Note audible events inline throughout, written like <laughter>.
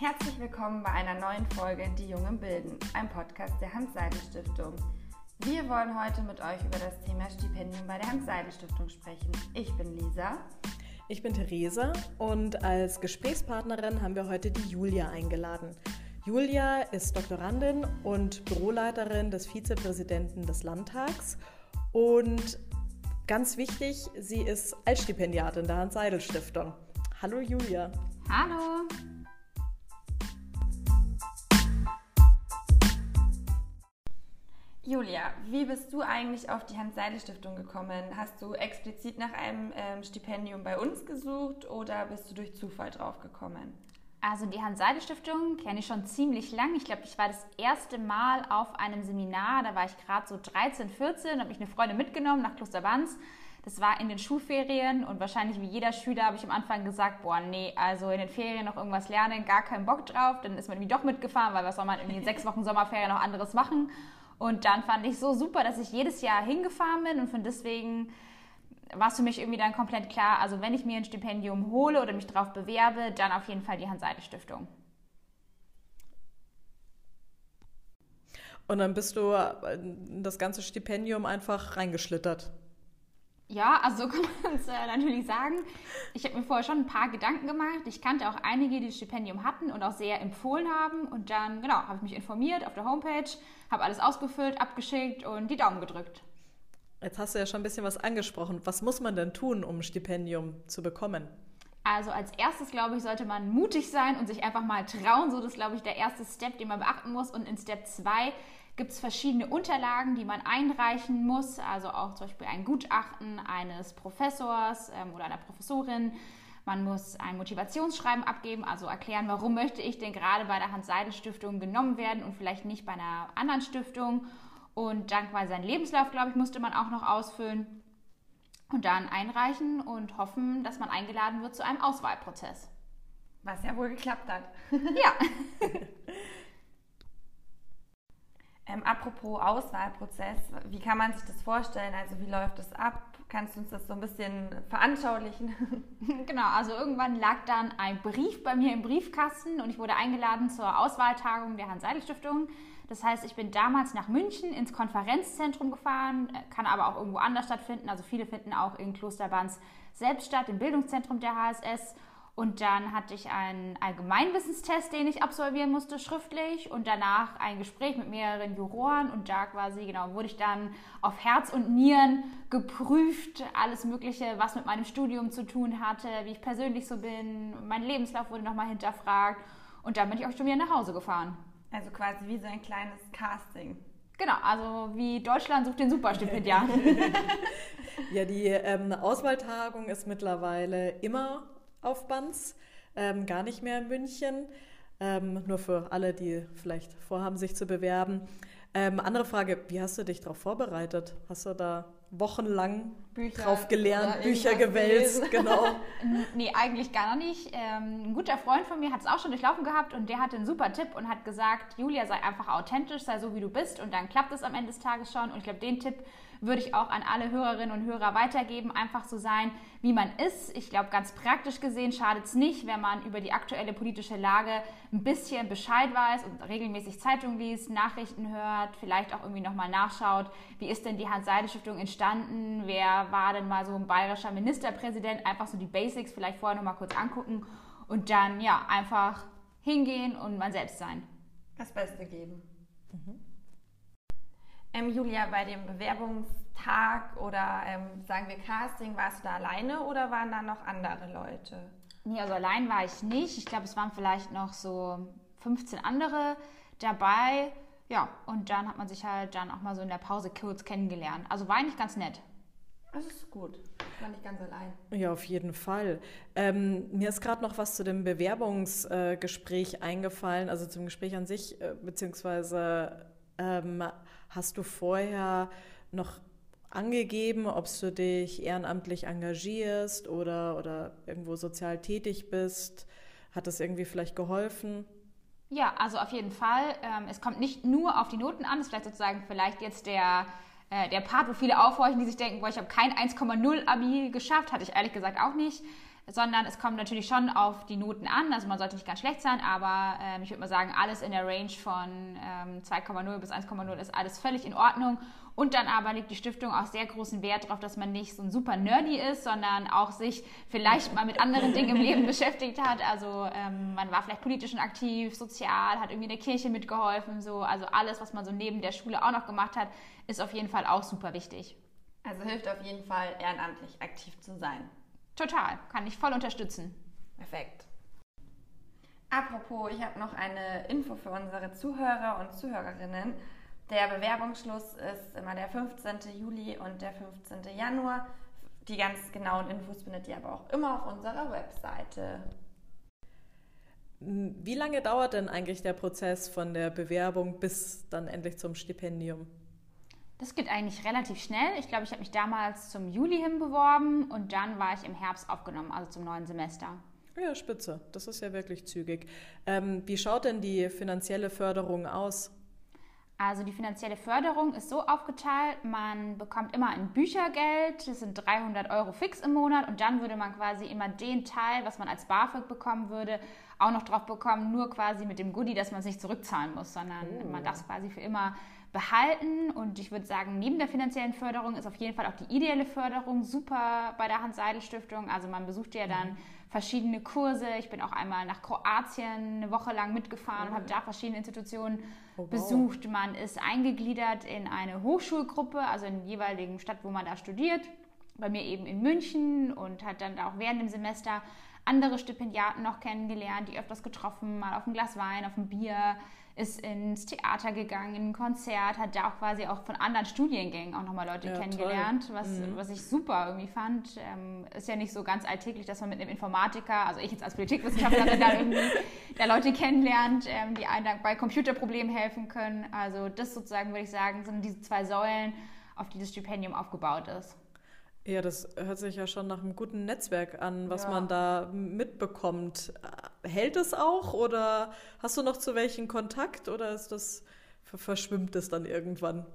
Herzlich willkommen bei einer neuen Folge Die Jungen bilden, ein Podcast der Hans-Seidel-Stiftung. Wir wollen heute mit euch über das Thema Stipendium bei der Hans-Seidel-Stiftung sprechen. Ich bin Lisa. Ich bin Theresa und als Gesprächspartnerin haben wir heute die Julia eingeladen. Julia ist Doktorandin und Büroleiterin des Vizepräsidenten des Landtags und ganz wichtig, sie ist Altstipendiatin der Hans-Seidel-Stiftung. Hallo Julia. Hallo. Julia, wie bist du eigentlich auf die Hans-Seidel-Stiftung gekommen? Hast du explizit nach einem ähm, Stipendium bei uns gesucht oder bist du durch Zufall drauf gekommen? Also die Hans-Seidel-Stiftung kenne ich schon ziemlich lang. Ich glaube, ich war das erste Mal auf einem Seminar, da war ich gerade so 13, 14, habe mich eine Freundin mitgenommen nach Klosterbanz. Das war in den Schulferien und wahrscheinlich wie jeder Schüler habe ich am Anfang gesagt, boah, nee, also in den Ferien noch irgendwas lernen, gar keinen Bock drauf. Dann ist man irgendwie doch mitgefahren, weil was soll man in sechs Wochen Sommerferien noch anderes machen? Und dann fand ich so super, dass ich jedes Jahr hingefahren bin und von deswegen war es für mich irgendwie dann komplett klar, also wenn ich mir ein Stipendium hole oder mich darauf bewerbe, dann auf jeden Fall die Hans-Seidel-Stiftung. Und dann bist du in das ganze Stipendium einfach reingeschlittert. Ja, also <laughs> so kann man es äh, natürlich sagen. Ich habe mir vorher schon ein paar Gedanken gemacht. Ich kannte auch einige, die das Stipendium hatten und auch sehr empfohlen haben. Und dann, genau, habe ich mich informiert auf der Homepage, habe alles ausgefüllt, abgeschickt und die Daumen gedrückt. Jetzt hast du ja schon ein bisschen was angesprochen. Was muss man denn tun, um ein Stipendium zu bekommen? Also als erstes, glaube ich, sollte man mutig sein und sich einfach mal trauen. So, das ist, glaube ich, der erste Step, den man beachten muss. Und in Step 2 gibt es verschiedene Unterlagen, die man einreichen muss, also auch zum Beispiel ein Gutachten eines Professors ähm, oder einer Professorin. Man muss ein Motivationsschreiben abgeben, also erklären, warum möchte ich denn gerade bei der Hans-Seidel-Stiftung genommen werden und vielleicht nicht bei einer anderen Stiftung. Und dann quasi seinen Lebenslauf, glaube ich, musste man auch noch ausfüllen und dann einreichen und hoffen, dass man eingeladen wird zu einem Auswahlprozess. Was ja wohl geklappt hat. Ja. <laughs> <laughs> Ähm, apropos Auswahlprozess, wie kann man sich das vorstellen? Also wie läuft das ab? Kannst du uns das so ein bisschen veranschaulichen? <laughs> Genau, also irgendwann lag dann ein Brief bei mir im Briefkasten und ich wurde eingeladen zur Auswahltagung der Hans-Seidel-Stiftung. Das heißt, ich bin damals nach München ins Konferenzzentrum gefahren, kann aber auch irgendwo anders stattfinden. Also viele finden auch in Klosterbanz selbst statt, im Bildungszentrum der HSS. Und dann hatte ich einen Allgemeinwissenstest, den ich absolvieren musste, schriftlich. Und danach ein Gespräch mit mehreren Juroren. Und da quasi, genau, wurde ich dann auf Herz und Nieren geprüft. Alles Mögliche, was mit meinem Studium zu tun hatte, wie ich persönlich so bin. Mein Lebenslauf wurde nochmal hinterfragt. Und dann bin ich auch schon wieder nach Hause gefahren. Also quasi wie so ein kleines Casting. Genau, also wie Deutschland sucht den Superstipendiaten. <laughs> ja, die ähm, Auswahltagung ist mittlerweile immer auf Banz, ähm, gar nicht mehr in München. Ähm, nur für alle, die vielleicht vorhaben, sich zu bewerben. Ähm, andere Frage, wie hast du dich darauf vorbereitet? Hast du da wochenlang Bücher, drauf gelernt, Bücher gewälzt, genau. <laughs> nee, eigentlich gar nicht. Ähm, ein guter Freund von mir hat es auch schon durchlaufen gehabt und der hatte einen super Tipp und hat gesagt, Julia, sei einfach authentisch, sei so wie du bist und dann klappt es am Ende des Tages schon. Und ich glaube, den Tipp würde ich auch an alle Hörerinnen und Hörer weitergeben, einfach so sein, wie man ist. Ich glaube, ganz praktisch gesehen schadet es nicht, wenn man über die aktuelle politische Lage ein bisschen Bescheid weiß und regelmäßig Zeitung liest, Nachrichten hört, vielleicht auch irgendwie nochmal nachschaut, wie ist denn die Hans-Seidel-Stiftung entstanden, wer war denn mal so ein bayerischer Ministerpräsident, einfach so die Basics vielleicht vorher nochmal kurz angucken und dann ja einfach hingehen und man selbst sein. Das Beste geben. Mhm. Ähm, Julia, bei dem Bewerbungstag oder ähm, sagen wir Casting, warst du da alleine oder waren da noch andere Leute? Nee, also allein war ich nicht. Ich glaube, es waren vielleicht noch so 15 andere dabei. Ja, und dann hat man sich halt dann auch mal so in der Pause kurz kennengelernt. Also war eigentlich ganz nett. Das ist gut. Ich war nicht ganz allein. Ja, auf jeden Fall. Ähm, mir ist gerade noch was zu dem Bewerbungsgespräch äh, eingefallen, also zum Gespräch an sich, äh, beziehungsweise ähm, Hast du vorher noch angegeben, ob du dich ehrenamtlich engagierst oder, oder irgendwo sozial tätig bist? Hat das irgendwie vielleicht geholfen? Ja, also auf jeden Fall. Ähm, es kommt nicht nur auf die Noten an, ist vielleicht sozusagen vielleicht jetzt der äh, der Part, wo viele aufhorchen, die sich denken, boah, ich habe kein 1,0 Abi geschafft, hatte ich ehrlich gesagt auch nicht sondern es kommt natürlich schon auf die Noten an. Also man sollte nicht ganz schlecht sein, aber ähm, ich würde mal sagen, alles in der Range von ähm, 2,0 bis 1,0 ist alles völlig in Ordnung. Und dann aber legt die Stiftung auch sehr großen Wert darauf, dass man nicht so ein super nerdy ist, sondern auch sich vielleicht mal mit anderen Dingen im Leben <laughs> beschäftigt hat. Also ähm, man war vielleicht politisch und aktiv, sozial, hat irgendwie in der Kirche mitgeholfen. So. Also alles, was man so neben der Schule auch noch gemacht hat, ist auf jeden Fall auch super wichtig. Also hilft auf jeden Fall, ehrenamtlich aktiv zu sein. Total, kann ich voll unterstützen. Perfekt. Apropos, ich habe noch eine Info für unsere Zuhörer und Zuhörerinnen. Der Bewerbungsschluss ist immer der 15. Juli und der 15. Januar. Die ganz genauen Infos findet ihr aber auch immer auf unserer Webseite. Wie lange dauert denn eigentlich der Prozess von der Bewerbung bis dann endlich zum Stipendium? Das geht eigentlich relativ schnell. Ich glaube, ich habe mich damals zum Juli hin beworben und dann war ich im Herbst aufgenommen, also zum neuen Semester. Ja, spitze. Das ist ja wirklich zügig. Ähm, wie schaut denn die finanzielle Förderung aus? Also die finanzielle Förderung ist so aufgeteilt, man bekommt immer ein Büchergeld, das sind 300 Euro fix im Monat und dann würde man quasi immer den Teil, was man als BAföG bekommen würde, auch noch drauf bekommen, nur quasi mit dem Goodie, dass man es nicht zurückzahlen muss, sondern oh. man darf es quasi für immer behalten. Und ich würde sagen, neben der finanziellen Förderung ist auf jeden Fall auch die ideelle Förderung super bei der Hans-Seidel-Stiftung. Also man besucht ja dann verschiedene Kurse. Ich bin auch einmal nach Kroatien eine Woche lang mitgefahren und habe da verschiedene Institutionen oh, wow. besucht. Man ist eingegliedert in eine Hochschulgruppe, also in der jeweiligen Stadt, wo man da studiert. Bei mir eben in München und hat dann auch während dem Semester andere Stipendiaten noch kennengelernt, die öfters getroffen, mal auf ein Glas Wein, auf ein Bier, ist ins Theater gegangen, in ein Konzert, hat da auch quasi auch von anderen Studiengängen auch nochmal Leute ja, kennengelernt, was, mhm. was ich super irgendwie fand. Ähm, ist ja nicht so ganz alltäglich, dass man mit einem Informatiker, also ich jetzt als Politikwissenschaftlerin, <laughs> da irgendwie da Leute kennenlernt, ähm, die einem dann bei Computerproblemen helfen können. Also das sozusagen, würde ich sagen, sind diese zwei Säulen, auf die das Stipendium aufgebaut ist. Ja, das hört sich ja schon nach einem guten Netzwerk an, was ja. man da mitbekommt. Hält es auch oder hast du noch zu welchen Kontakt oder ist das verschwimmt es dann irgendwann?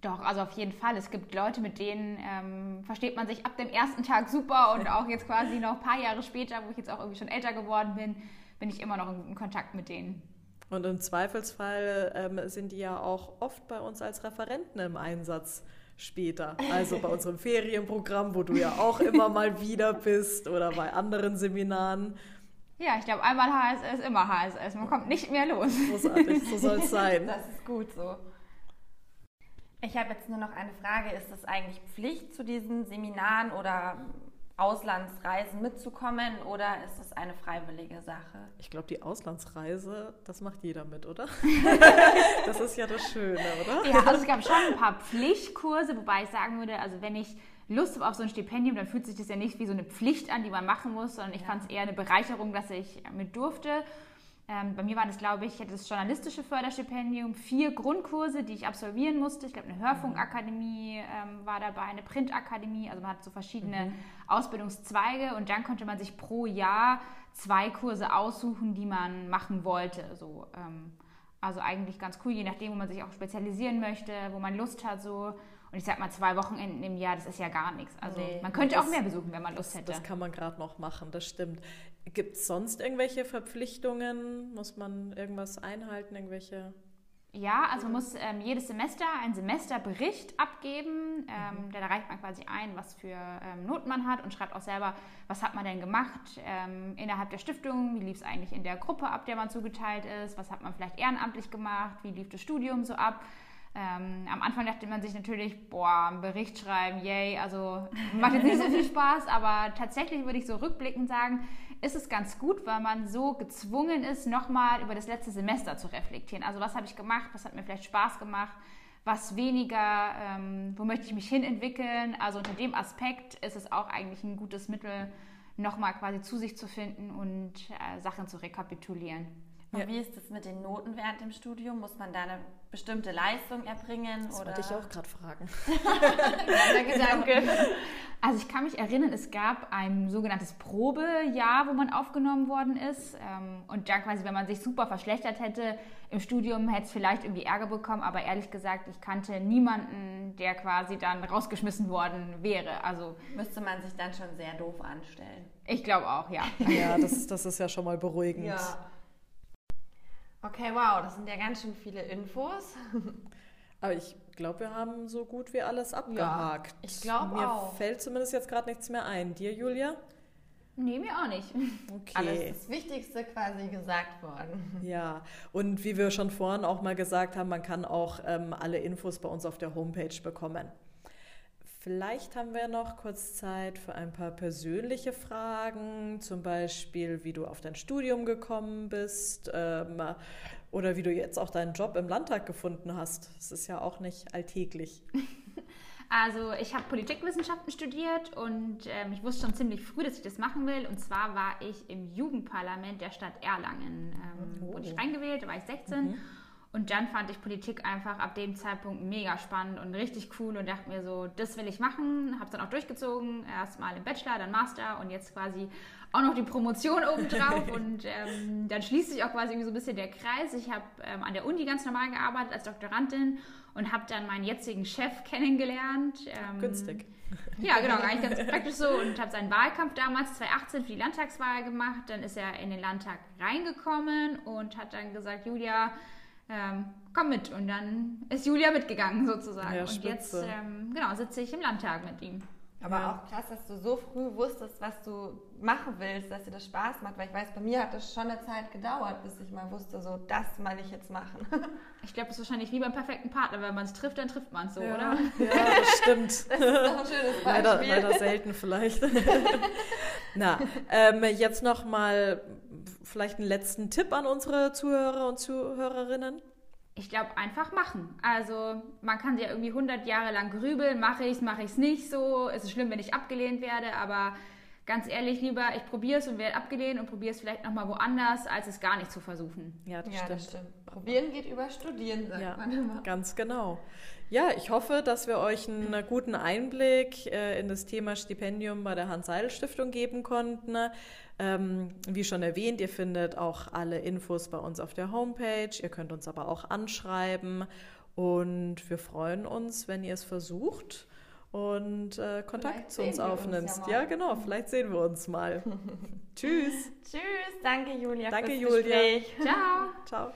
Doch, also auf jeden Fall. Es gibt Leute, mit denen ähm, versteht man sich ab dem ersten Tag super und auch jetzt quasi noch ein paar Jahre später, wo ich jetzt auch irgendwie schon älter geworden bin, bin ich immer noch in Kontakt mit denen. Und im Zweifelsfall ähm, sind die ja auch oft bei uns als Referenten im Einsatz später. Also bei unserem Ferienprogramm, wo du ja auch immer <laughs> mal wieder bist oder bei anderen Seminaren. Ja, ich glaube, einmal HSS, immer HSS. Man kommt nicht mehr los. Großartig, so soll es sein. <laughs> Das ist gut so. Ich habe jetzt nur noch eine Frage. Ist es eigentlich Pflicht zu diesen Seminaren oder Auslandsreisen mitzukommen oder ist es eine freiwillige Sache? Ich glaube, die Auslandsreise, das macht jeder mit, oder? <laughs> das ist ja das Schöne, oder? Ja, also es gab schon ein paar Pflichtkurse, wobei ich sagen würde, also wenn ich Lust habe auf so ein Stipendium, dann fühlt sich das ja nicht wie so eine Pflicht an, die man machen muss, sondern ich ja. fand es eher eine Bereicherung, dass ich mit durfte. Ähm, bei mir waren es, glaube ich, das journalistische Förderstipendium, vier Grundkurse, die ich absolvieren musste. Ich glaube, eine Hörfunkakademie ähm, war dabei, eine Printakademie. Also man hat so verschiedene mhm. Ausbildungszweige und dann konnte man sich pro Jahr zwei Kurse aussuchen, die man machen wollte. So, ähm, also eigentlich ganz cool, je nachdem, wo man sich auch spezialisieren möchte, wo man Lust hat. So. Und ich sag mal, zwei Wochenenden im Jahr, das ist ja gar nichts. Also nee, man könnte das, auch mehr besuchen, wenn man Lust hätte. Das kann man gerade noch machen, das stimmt. Gibt es sonst irgendwelche Verpflichtungen? Muss man irgendwas einhalten, irgendwelche? Ja, also man muss ähm, jedes Semester einen Semesterbericht abgeben. Ähm, mhm. Da reicht man quasi ein, was für ähm, Noten man hat und schreibt auch selber, was hat man denn gemacht ähm, innerhalb der Stiftung, wie lief es eigentlich in der Gruppe ab, der man zugeteilt ist, was hat man vielleicht ehrenamtlich gemacht, wie lief das Studium so ab. Ähm, am Anfang dachte man sich natürlich, boah, einen Bericht schreiben, yay, also macht jetzt nicht so viel <laughs> Spaß, aber tatsächlich würde ich so rückblickend sagen, ist es ganz gut, weil man so gezwungen ist, nochmal über das letzte Semester zu reflektieren. Also was habe ich gemacht, was hat mir vielleicht Spaß gemacht, was weniger, ähm, wo möchte ich mich hinentwickeln. Also unter dem Aspekt ist es auch eigentlich ein gutes Mittel, nochmal quasi zu sich zu finden und äh, Sachen zu rekapitulieren. Und ja. wie ist es mit den Noten während dem Studium? Muss man da eine bestimmte Leistung erbringen? Das oder? wollte ich auch gerade fragen. <laughs> ja, Gedanke. Also ich kann mich erinnern, es gab ein sogenanntes Probejahr, wo man aufgenommen worden ist. Ähm, und dann quasi, wenn man sich super verschlechtert hätte im Studium, hätte es vielleicht irgendwie Ärger bekommen. Aber ehrlich gesagt, ich kannte niemanden, der quasi dann rausgeschmissen worden wäre. Also müsste man sich dann schon sehr doof anstellen. Ich glaube auch, ja. Ja, das, das ist ja schon mal beruhigend. Ja. Okay, wow, das sind ja ganz schön viele Infos. <laughs> Aber ich glaube, wir haben so gut wie alles abgehakt. Ja, ich glaube auch. Mir fällt zumindest jetzt gerade nichts mehr ein. Dir, Julia? Nee, mir auch nicht. Okay. Alles das Wichtigste quasi gesagt worden. <laughs> Ja, und wie wir schon vorhin auch mal gesagt haben, man kann auch ähm, alle Infos bei uns auf der Homepage bekommen. Vielleicht haben wir noch kurz Zeit für ein paar persönliche Fragen, zum Beispiel, wie du auf dein Studium gekommen bist ähm, oder wie du jetzt auch deinen Job im Landtag gefunden hast. Das ist ja auch nicht alltäglich. <laughs> Also ich habe Politikwissenschaften studiert und ähm, ich wusste schon ziemlich früh, dass ich das machen will. Und zwar war ich im Jugendparlament der Stadt Erlangen. Ähm, oh. Wurde ich reingewählt, da war ich 16. Mhm. Und dann fand ich Politik einfach ab dem Zeitpunkt mega spannend und richtig cool und dachte mir so, das will ich machen. Habe es dann auch durchgezogen, erst mal im Bachelor, dann Master und jetzt quasi auch noch die Promotion <laughs> obendrauf. und ähm, dann schließt sich auch quasi irgendwie so ein bisschen der Kreis. Ich habe ähm, an der Uni ganz normal gearbeitet als Doktorandin und habe dann meinen jetzigen Chef kennengelernt. Ähm, Günstig. Ja, genau, eigentlich ganz praktisch so. Und habe seinen Wahlkampf damals 2018 für die Landtagswahl gemacht. Dann ist er in den Landtag reingekommen und hat dann gesagt, Julia, ähm, komm mit. Und dann ist Julia mitgegangen sozusagen. Ja, und jetzt ähm, genau, sitze ich im Landtag mit ihm. Aber ja. auch krass, dass du so früh wusstest, was du machen willst, dass dir das Spaß macht. Weil ich weiß, bei mir hat das schon eine Zeit gedauert, bis ich mal wusste, so das will ich jetzt machen. <laughs> Ich glaube, das ist wahrscheinlich wie beim perfekten Partner. Wenn man es trifft, dann trifft man es so, ja. oder? Ja, das stimmt. <laughs> das ist doch ein schönes Beispiel. Leider, leider selten vielleicht. <laughs> Na, ähm, jetzt noch mal vielleicht einen letzten Tipp an unsere Zuhörer und Zuhörerinnen. Ich glaube, einfach machen. Also man kann ja irgendwie 100 Jahre lang grübeln, mache ich es, mache ich es nicht so. Es ist schlimm, wenn ich abgelehnt werde, aber ganz ehrlich, lieber ich probiere es und werde abgelehnt und probiere es vielleicht nochmal woanders, als es gar nicht zu versuchen. Ja, das, ja, stimmt. das stimmt. Probieren geht über Studieren, sagt ja, man immer. Ganz genau. Ja, ich hoffe, dass wir euch einen guten Einblick äh, in das Thema Stipendium bei der Hans-Seidel-Stiftung geben konnten. Ähm, wie schon erwähnt, ihr findet auch alle Infos bei uns auf der Homepage. Ihr könnt uns aber auch anschreiben und wir freuen uns, wenn ihr es versucht und äh, Kontakt vielleicht zu uns aufnimmst. Uns ja, ja, genau, vielleicht sehen wir uns mal. <laughs> Tschüss. Tschüss, danke Julia. Danke Julia. Ciao. Ciao.